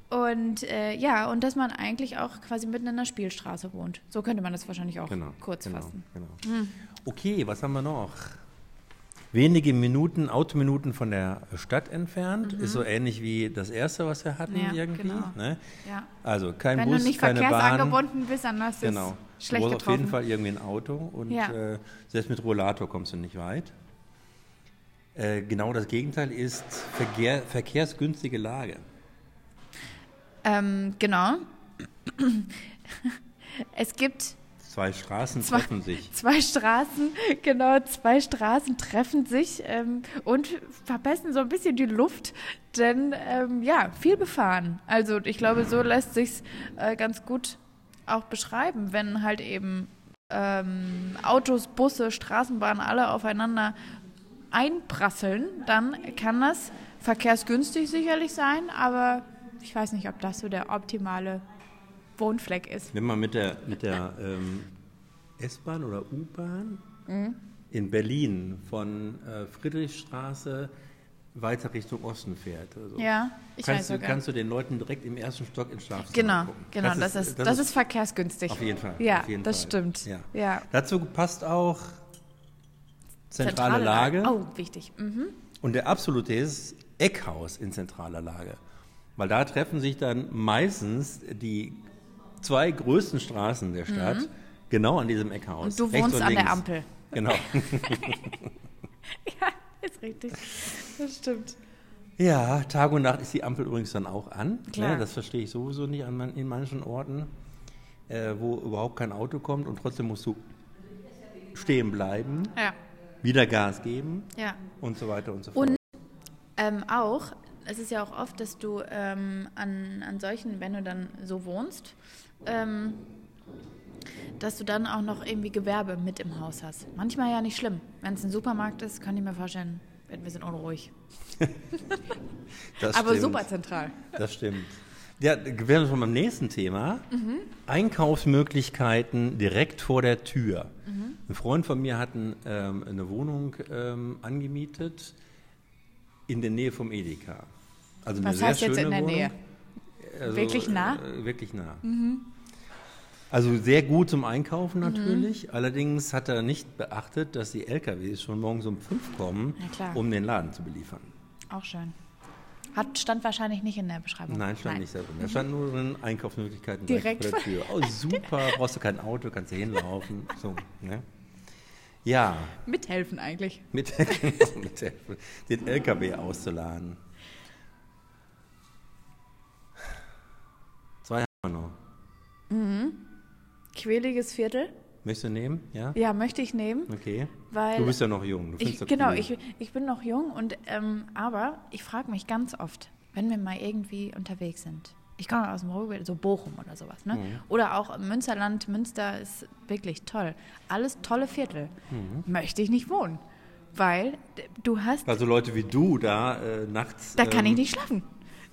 Und äh, ja, und dass man eigentlich auch quasi mitten in der Spielstraße wohnt. So könnte man das wahrscheinlich auch Genau, kurz genau, fassen. Genau. Okay, was haben wir noch? Wenige Minuten, Autominuten von der Stadt entfernt. Ist so ähnlich wie das erste, was wir hatten Mhm. Ja, irgendwie. genau. Ne? Ja. Also kein Wenn Bus, du nicht keine Bahn. verkehrsangebunden bist, dann hast du Genau. es schlecht du brauchst auf jeden getroffen. Fall irgendwie ein Auto und Ja. äh, selbst mit Rollator kommst du nicht weit. Äh, genau das Gegenteil ist Verkehr, verkehrsgünstige Lage. Ähm, genau. es gibt Zwei Straßen Zwei- treffen sich. zwei Straßen, genau, zwei Straßen treffen sich ähm, und verbessern so ein bisschen die Luft, denn ähm, ja, viel befahren. Also ich glaube, so lässt sich's äh, ganz gut auch beschreiben, wenn halt eben ähm, Autos, Busse, Straßenbahnen alle aufeinander einprasseln, dann kann das verkehrsgünstig sicherlich sein, aber ich weiß nicht, ob das so der optimale Wohnfleck ist. Wenn man mit der, mit der ähm, S-Bahn oder U-Bahn in Berlin von äh, Friedrichstraße weiter Richtung Osten fährt. Also Ja, ich kannst, weiß du, sogar. kannst du den Leuten direkt im ersten Stock ins Schlafzimmer Genau, gucken. genau, das, ist, das, ist, verkehrsgünstig. auf jeden Fall. Ja, jeden das Fall. stimmt. Ja. Ja. Dazu passt auch zentrale, Lage. Oh, wichtig. Mhm. Und der absolute ist Eckhaus in zentraler Lage. Weil da treffen sich dann meistens die zwei größten Straßen der Stadt genau an diesem Eckhaus. Mhm. Und du wohnst und an der links. Ampel. Genau. Ja, ist richtig. Das stimmt. Ja, Tag und Nacht ist die Ampel übrigens dann auch an. Klar. Ne, das verstehe ich sowieso nicht an man, in manchen Orten, äh, wo überhaupt kein Auto kommt und trotzdem musst du stehen bleiben, Ja, wieder Gas geben ja. und so weiter und so fort. Und ähm, auch, es ist ja auch oft, dass du ähm, an, an solchen, wenn du dann so wohnst, ähm, dass du dann auch noch irgendwie Gewerbe mit im Haus hast. Manchmal ja nicht schlimm. Wenn es ein Supermarkt ist, kann ich mir vorstellen, wird ein bisschen unruhig. Aber stimmt. super zentral. Das stimmt. Ja, wir wären schon beim nächsten Thema. Einkaufsmöglichkeiten direkt vor der Tür. Ein Freund von mir hat ein, ähm, eine Wohnung ähm, angemietet in der Nähe vom Edeka. Also eine Was sehr heißt jetzt schöne in der Wohnung. Nähe? Also, Wirklich nah? Äh, wirklich nah. Also sehr gut zum Einkaufen Mhm. natürlich. Allerdings hat er nicht beachtet, dass die LKWs schon morgens um fünf kommen, um den Laden zu beliefern. Auch schön. Hat, stand wahrscheinlich nicht in der Beschreibung. Nein, stand nicht da drin. Da stand nur drin Einkaufsmöglichkeiten direkt, vor der Tür. Oh, super, brauchst du kein Auto, kannst du hinlaufen. So, ne? Ja, Mithelfen eigentlich. mit, genau, mithelfen, den LKW auszuladen. Zwei haben wir noch. Quäliges Viertel. Möchtest du nehmen? Ja? Ja, möchte ich nehmen, Okay. weil Du bist ja noch jung. Du ich, genau, cool. ich, ich bin noch jung und ähm, aber ich frage mich ganz oft, wenn wir mal irgendwie unterwegs sind. Ich komme aus dem Ruhrgebiet, so Bochum oder sowas, ne? Mhm. Oder auch Münsterland, Münster ist wirklich toll. Alles tolle Viertel. Möchte ich nicht wohnen, weil du hast Also Leute wie du da äh, nachts. Da kann ähm, ich nicht schlafen.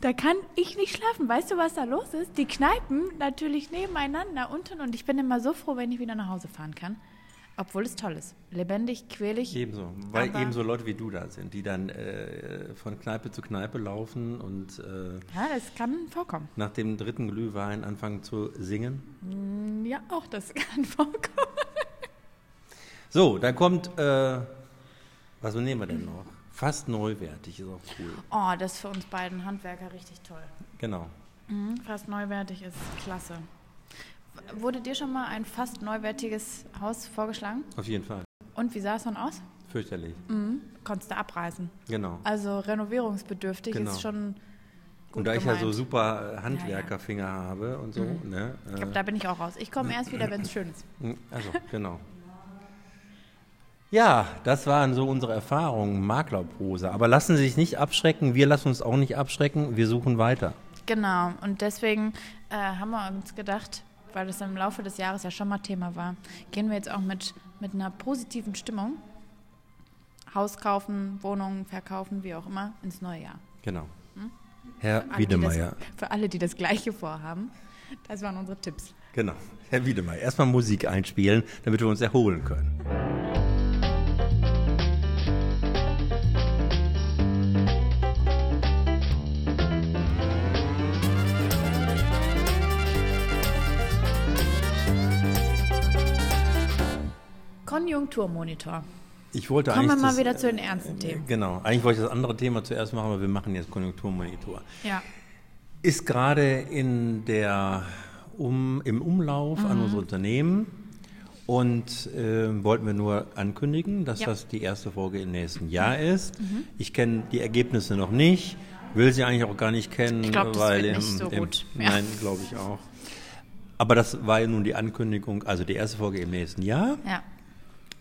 Da kann ich nicht schlafen. Weißt du, was da los ist? Die Kneipen natürlich nebeneinander unten und ich bin immer so froh, wenn ich wieder nach Hause fahren kann. Obwohl es toll ist. Lebendig, quälig. Ebenso, weil ebenso Leute wie du da sind, die dann äh, von Kneipe zu Kneipe laufen und äh, Ja, das kann vorkommen. nach dem dritten Glühwein anfangen zu singen. Mm, Ja, auch das kann vorkommen. So, dann kommt, äh, was nehmen wir denn noch? Fast neuwertig, ist auch cool. Oh, das ist für uns beiden Handwerker richtig toll. Genau. Mhm, fast neuwertig ist klasse. Wurde dir schon mal ein fast neuwertiges Haus vorgeschlagen? Auf jeden Fall. Und wie sah es dann aus? Fürchterlich. Mhm. Konntest du abreißen. Genau. Also renovierungsbedürftig Genau. ist schon gut und da ich ja so gemeint. super Handwerkerfinger habe und so, ne? Ich Äh, glaube, da bin ich auch raus. Ich komme erst wieder, wenn es schön ist. Also, genau. Ja, das waren so unsere Erfahrungen, Maklerprose. Aber lassen Sie sich nicht abschrecken, wir lassen uns auch nicht abschrecken, wir suchen weiter. Genau. Und deswegen äh, haben wir uns gedacht, weil das im Laufe des Jahres ja schon mal Thema war, gehen wir jetzt auch mit, mit einer positiven Stimmung, Haus kaufen, Wohnungen verkaufen, wie auch immer, ins neue Jahr. Genau. Herr Alle, die Wiedemeyer. Das, für alle, die das Gleiche vorhaben. Das waren unsere Tipps. Genau. Herr Wiedemeyer, erstmal Musik einspielen, damit wir uns erholen können. Konjunkturmonitor. Ich wollte Kommen wir mal das, wieder zu den ernsten Themen. Genau. Eigentlich wollte ich das andere Thema zuerst machen, aber wir machen jetzt Konjunkturmonitor. Ja. Ist gerade in der um, im Umlauf Mhm. an unsere Unternehmen und äh, wollten wir nur ankündigen, dass Ja. Mhm. das die erste Folge im nächsten Jahr ist. Ich kenne die Ergebnisse noch nicht, will sie eigentlich auch gar nicht kennen, Ich glaub, das weil wird im, nicht so im, gut. Ja. Nein, glaube ich auch. Aber das war ja nun die Ankündigung, also die erste Folge im nächsten Jahr Ja.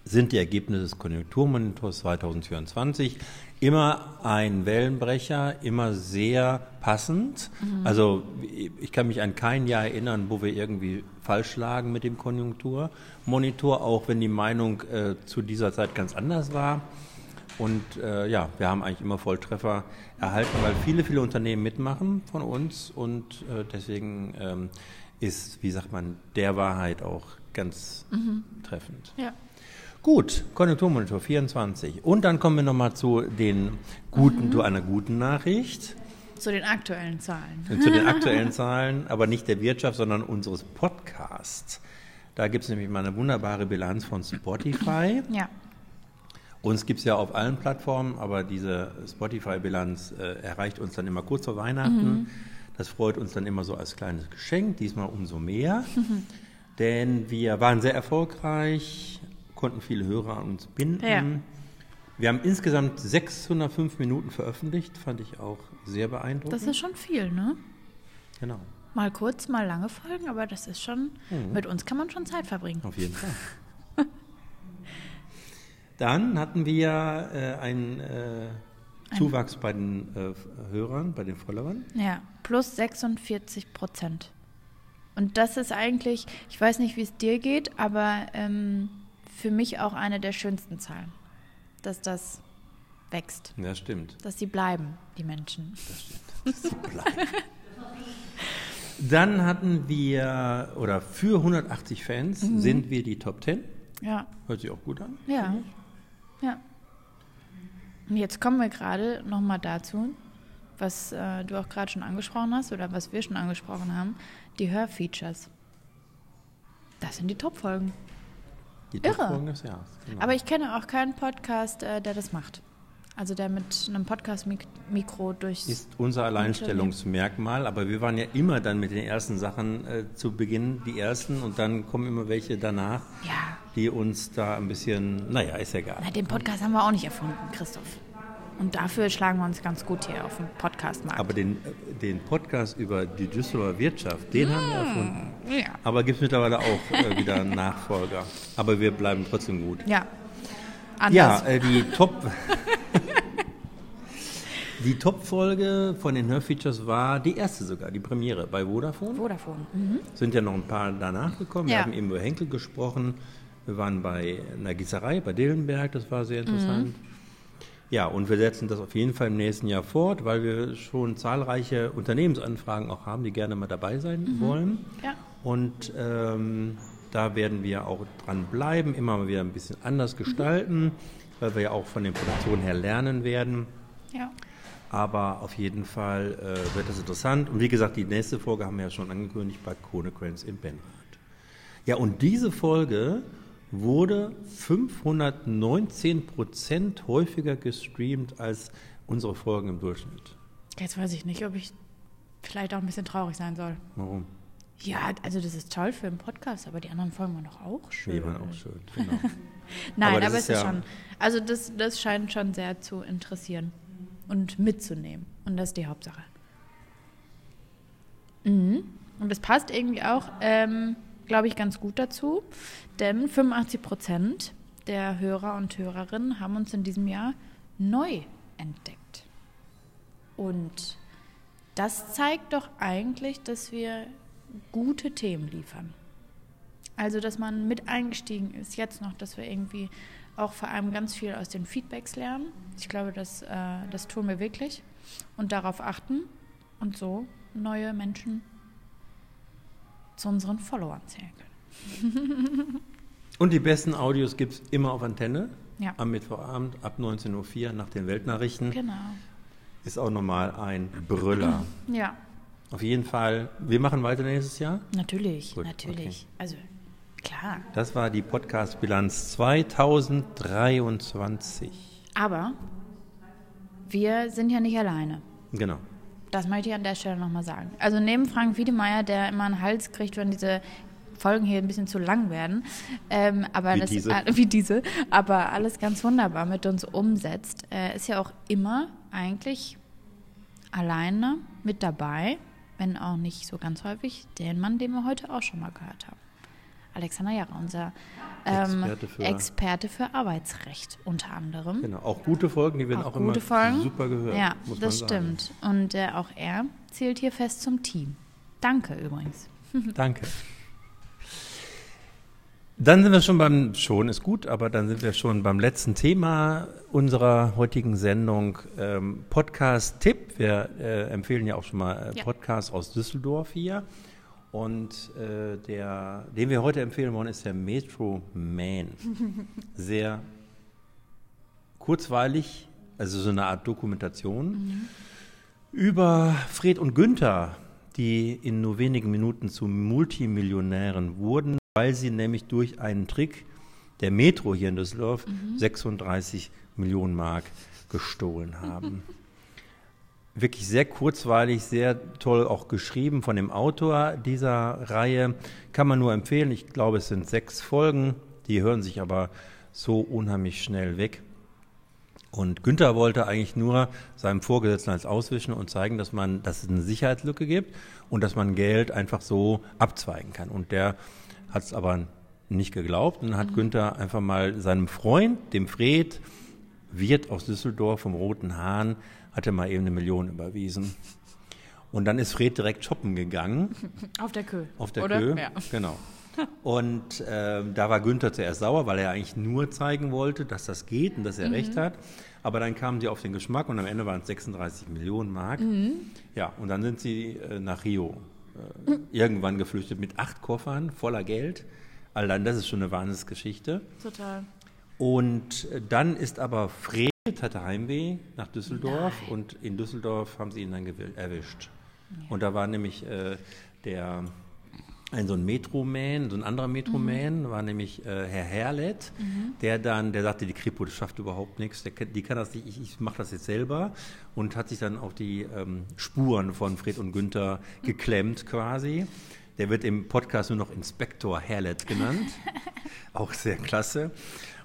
Sind die Ergebnisse des Konjunkturmonitors 2024 immer ein Wellenbrecher, immer sehr passend. Also ich kann mich an kein Jahr erinnern, wo wir irgendwie falsch lagen mit dem Konjunkturmonitor, auch wenn die Meinung äh, zu dieser Zeit ganz anders war. Und äh, ja, wir haben eigentlich immer Volltreffer erhalten, weil viele, viele Unternehmen mitmachen von uns und äh, deswegen ähm, ist, wie sagt man, der Wahrheit auch ganz treffend. Ja. Gut, Konjunkturmonitor 24. Und dann kommen wir nochmal zu den guten, zu einer guten Nachricht, Zu den aktuellen Zahlen. zu den aktuellen Zahlen, aber nicht der Wirtschaft, sondern unseres Podcasts. Da gibt es nämlich mal eine wunderbare Bilanz von Spotify. Ja. Uns gibt es ja auf allen Plattformen, aber diese Spotify-Bilanz äh, erreicht uns dann immer kurz vor Weihnachten. Das freut uns dann immer so als kleines Geschenk, diesmal umso mehr. Denn wir waren sehr erfolgreich, konnten viele Hörer an uns binden. Ja. Wir haben insgesamt 605 Minuten veröffentlicht, fand ich auch sehr beeindruckend. Das ist schon viel, ne? genau, Mal kurz, mal lange Folgen, aber das ist schon, Mhm. mit uns kann man schon Zeit verbringen. auf jeden Fall. Dann hatten wir äh, einen äh, Zuwachs bei den äh, Hörern, bei den Followern. Ja, plus 46 Prozent. Und das ist eigentlich, ich weiß nicht, wie es dir geht, aber ähm, für mich auch eine der schönsten Zahlen, dass das wächst, Ja, stimmt. dass sie bleiben, die Menschen. Dann hatten wir, oder für 180 Fans Mhm. sind wir die Top 10. Ja, Hört sich auch gut an. ja, ja. Und jetzt kommen wir gerade nochmal dazu, was äh, du auch gerade schon angesprochen hast oder was wir schon angesprochen haben, die Hörfeatures. Das sind die Top-Folgen. Irre. Des Jahres. Genau. Aber ich kenne auch keinen Podcast, äh, der das macht. Also der mit einem Podcast-Mikro durchs. Ist unser Alleinstellungsmerkmal, aber wir waren ja immer dann mit den ersten Sachen äh, zu Beginn die ersten und dann kommen immer welche danach, Ja. die uns da ein bisschen, naja, ist egal. Na, den Podcast haben wir auch nicht erfunden, Christoph. Und dafür schlagen wir uns ganz gut hier auf dem Podcast-Markt. Aber den, den Podcast über die Düsseldorfer Wirtschaft, den haben wir erfunden. ja. Aber gibt es mittlerweile auch äh, wieder einen Nachfolger. Aber wir bleiben trotzdem gut. Ja. Ja, Anders. äh, die Top. die Top-Folge von den Hörfeatures war die erste sogar, die Premiere bei Vodafone. Vodafone. Mhm. Sind ja noch ein paar danach gekommen. Wir Ja. haben eben über Henkel gesprochen. Wir waren bei einer Gießerei, bei Dillenberg, das war sehr interessant. Mhm. Ja, und wir setzen das auf jeden Fall im nächsten Jahr fort, weil wir schon zahlreiche Unternehmensanfragen auch haben, die gerne mal dabei sein Mhm. wollen. Ja. Und ähm, da werden wir auch dran bleiben, immer mal wieder ein bisschen anders gestalten, weil wir ja auch von den Produktionen her lernen werden. Ja. Aber auf jeden Fall äh, wird das interessant. Und wie gesagt, die nächste Folge haben wir ja schon angekündigt bei Konecrans in Benrath. Ja, und diese Folge wurde 519 Prozent häufiger gestreamt als unsere Folgen im Durchschnitt. Jetzt weiß ich nicht, ob ich vielleicht auch ein bisschen traurig sein soll. Warum? Ja, also das ist toll für einen Podcast, aber die anderen Folgen waren doch auch schön. Die waren auch schön, genau. Nein, Aber aber, das es ist ist ja- schon. Also das, das scheint schon sehr zu interessieren und mitzunehmen. Und das ist die Hauptsache. Mhm. Und das passt irgendwie auch, ähm, glaube ich, ganz gut dazu, denn 85 Prozent der Hörer und Hörerinnen haben uns in diesem Jahr neu entdeckt. Und das zeigt doch eigentlich, dass wir gute Themen liefern. Also, dass man mit eingestiegen ist, jetzt noch, dass wir irgendwie auch vor allem ganz viel aus den Feedbacks lernen. Ich glaube, das, äh, das tun wir wirklich und darauf achten und so neue Menschen zu unseren Followern zählen können. Und die besten Audios gibt es immer auf Antenne. Ja. Am Mittwochabend ab 19.04 Uhr nach den Weltnachrichten. Genau. Ist auch nochmal ein Brüller. Ja, Auf jeden Fall, wir machen weiter nächstes Jahr. natürlich, Gut, natürlich. Also, klar. Das war die Podcast-Bilanz 2023. Aber wir sind ja nicht alleine. Genau. Das möchte ich an der Stelle nochmal sagen. Also neben Frank Wiedemeyer, der immer einen Hals kriegt, wenn diese Folgen hier ein bisschen zu lang werden, ähm, aber Wie das, diese. äh, wie diese, aber alles ganz wunderbar mit uns umsetzt, äh, ist ja auch immer eigentlich alleine mit dabei, wenn auch nicht so ganz häufig, den Mann, den wir heute auch schon mal gehört haben. Alexander Jara, unser ähm, Experte für- Experte für Arbeitsrecht unter anderem. Genau. Auch gute Folgen, die werden auch, gute immer Folgen. super gehört. Ja, das stimmt. Und äh, auch er zählt hier fest zum Team. Danke übrigens. Danke. Dann sind wir schon beim, schon ist gut, aber dann sind wir schon beim letzten Thema unserer heutigen Sendung, ähm, Podcast-Tipp. Wir äh, empfehlen ja auch schon mal äh, Ja. Podcasts aus Düsseldorf hier. Und äh, der, den wir heute empfehlen wollen, ist der Metro Man. Sehr kurzweilig, also so eine Art Dokumentation über Fred und Günther, die in nur wenigen Minuten zu Multimillionären wurden, weil sie nämlich durch einen Trick der Metro hier in Düsseldorf 36 Millionen Mark gestohlen haben. Wirklich sehr kurzweilig, sehr toll auch geschrieben von dem Autor dieser Reihe. Kann man nur empfehlen. Ich glaube, es sind sechs Folgen. Die hören sich aber so unheimlich schnell weg. Und Günther wollte eigentlich nur seinem Vorgesetzten als auswischen und zeigen, dass man, dass es eine Sicherheitslücke gibt und dass man Geld einfach so abzweigen kann. Und der hat es aber nicht geglaubt und hat Günther einfach mal seinem Freund, dem Fred, Wirt aus Düsseldorf vom Roten Hahn, hatte mal eben eine Million überwiesen. Und dann ist Fred direkt shoppen gegangen Auf der Kö. auf der Oder? Kö. Ja. Genau. Und ähm, da war Günther zuerst sauer, weil er eigentlich nur zeigen wollte, dass das geht und dass Mhm. er recht hat. Aber dann kamen sie auf den Geschmack und am Ende waren es 36 Millionen Mark. Mhm. Ja, und dann sind sie äh, nach Rio äh, irgendwann geflüchtet mit acht Koffern voller Geld. Allein das ist schon eine Wahnsinnsgeschichte. Total. Und dann ist aber Fred, hatte Heimweh nach Düsseldorf und in Düsseldorf haben sie ihn dann erwischt. Und da war nämlich äh, der ein so ein Metroman, so ein anderer Metroman, mhm. war nämlich äh, Herr Herlet, mhm. der dann, der sagte, die Kripo, das schafft überhaupt nichts, der, die kann das nicht, ich, ich mache das jetzt selber und hat sich dann auf die ähm, Spuren von Fred und Günther geklemmt quasi. Der wird im Podcast nur noch Inspektor Herlet genannt, auch sehr klasse.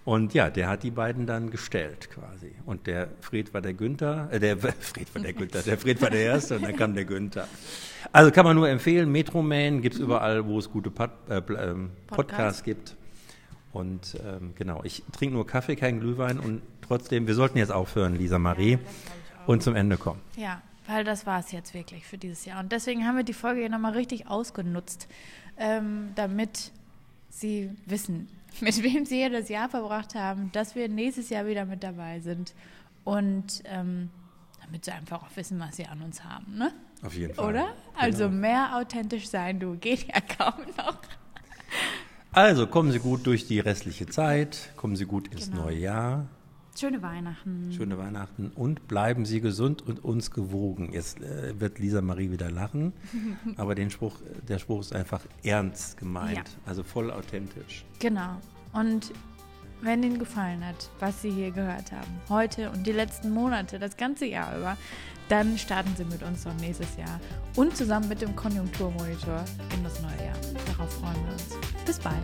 Und ja, der hat die beiden dann gestellt quasi. Und der Fred war der Günther, äh, der Fred war der Günther, der Fred war der Erste und dann kam der Günther. Also kann man nur empfehlen, Metroman gibt es überall, wo es gute Pod, äh, äh, Podcasts gibt. Und ähm, genau, ich trinke nur Kaffee, keinen Glühwein und trotzdem, wir sollten jetzt aufhören, Lisa Marie, ja, und zum Ende kommen. Ja, weil das war es jetzt wirklich für dieses Jahr. Und deswegen haben wir die Folge hier nochmal richtig ausgenutzt, ähm, damit Sie wissen, mit wem Sie hier das Jahr verbracht haben, dass wir nächstes Jahr wieder mit dabei sind. Und ähm, damit Sie einfach auch wissen, was Sie an uns haben. Ne? Auf jeden Fall. Oder? Also genau. mehr authentisch sein, du geht ja kaum noch. Also kommen Sie gut durch die restliche Zeit, kommen Sie gut ins genau. neue Jahr. Schöne Weihnachten. Schöne Weihnachten und bleiben Sie gesund und uns gewogen. Jetzt äh, wird Lisa Marie wieder lachen, aber den Spruch, der Spruch ist einfach ernst gemeint, ja. also voll authentisch. Genau. Und wenn Ihnen gefallen hat, was Sie hier gehört haben, heute und die letzten Monate, das ganze Jahr über, dann starten Sie mit uns noch nächstes Jahr und zusammen mit dem Konjunkturmonitor in das neue Jahr. Darauf freuen wir uns. Bis bald.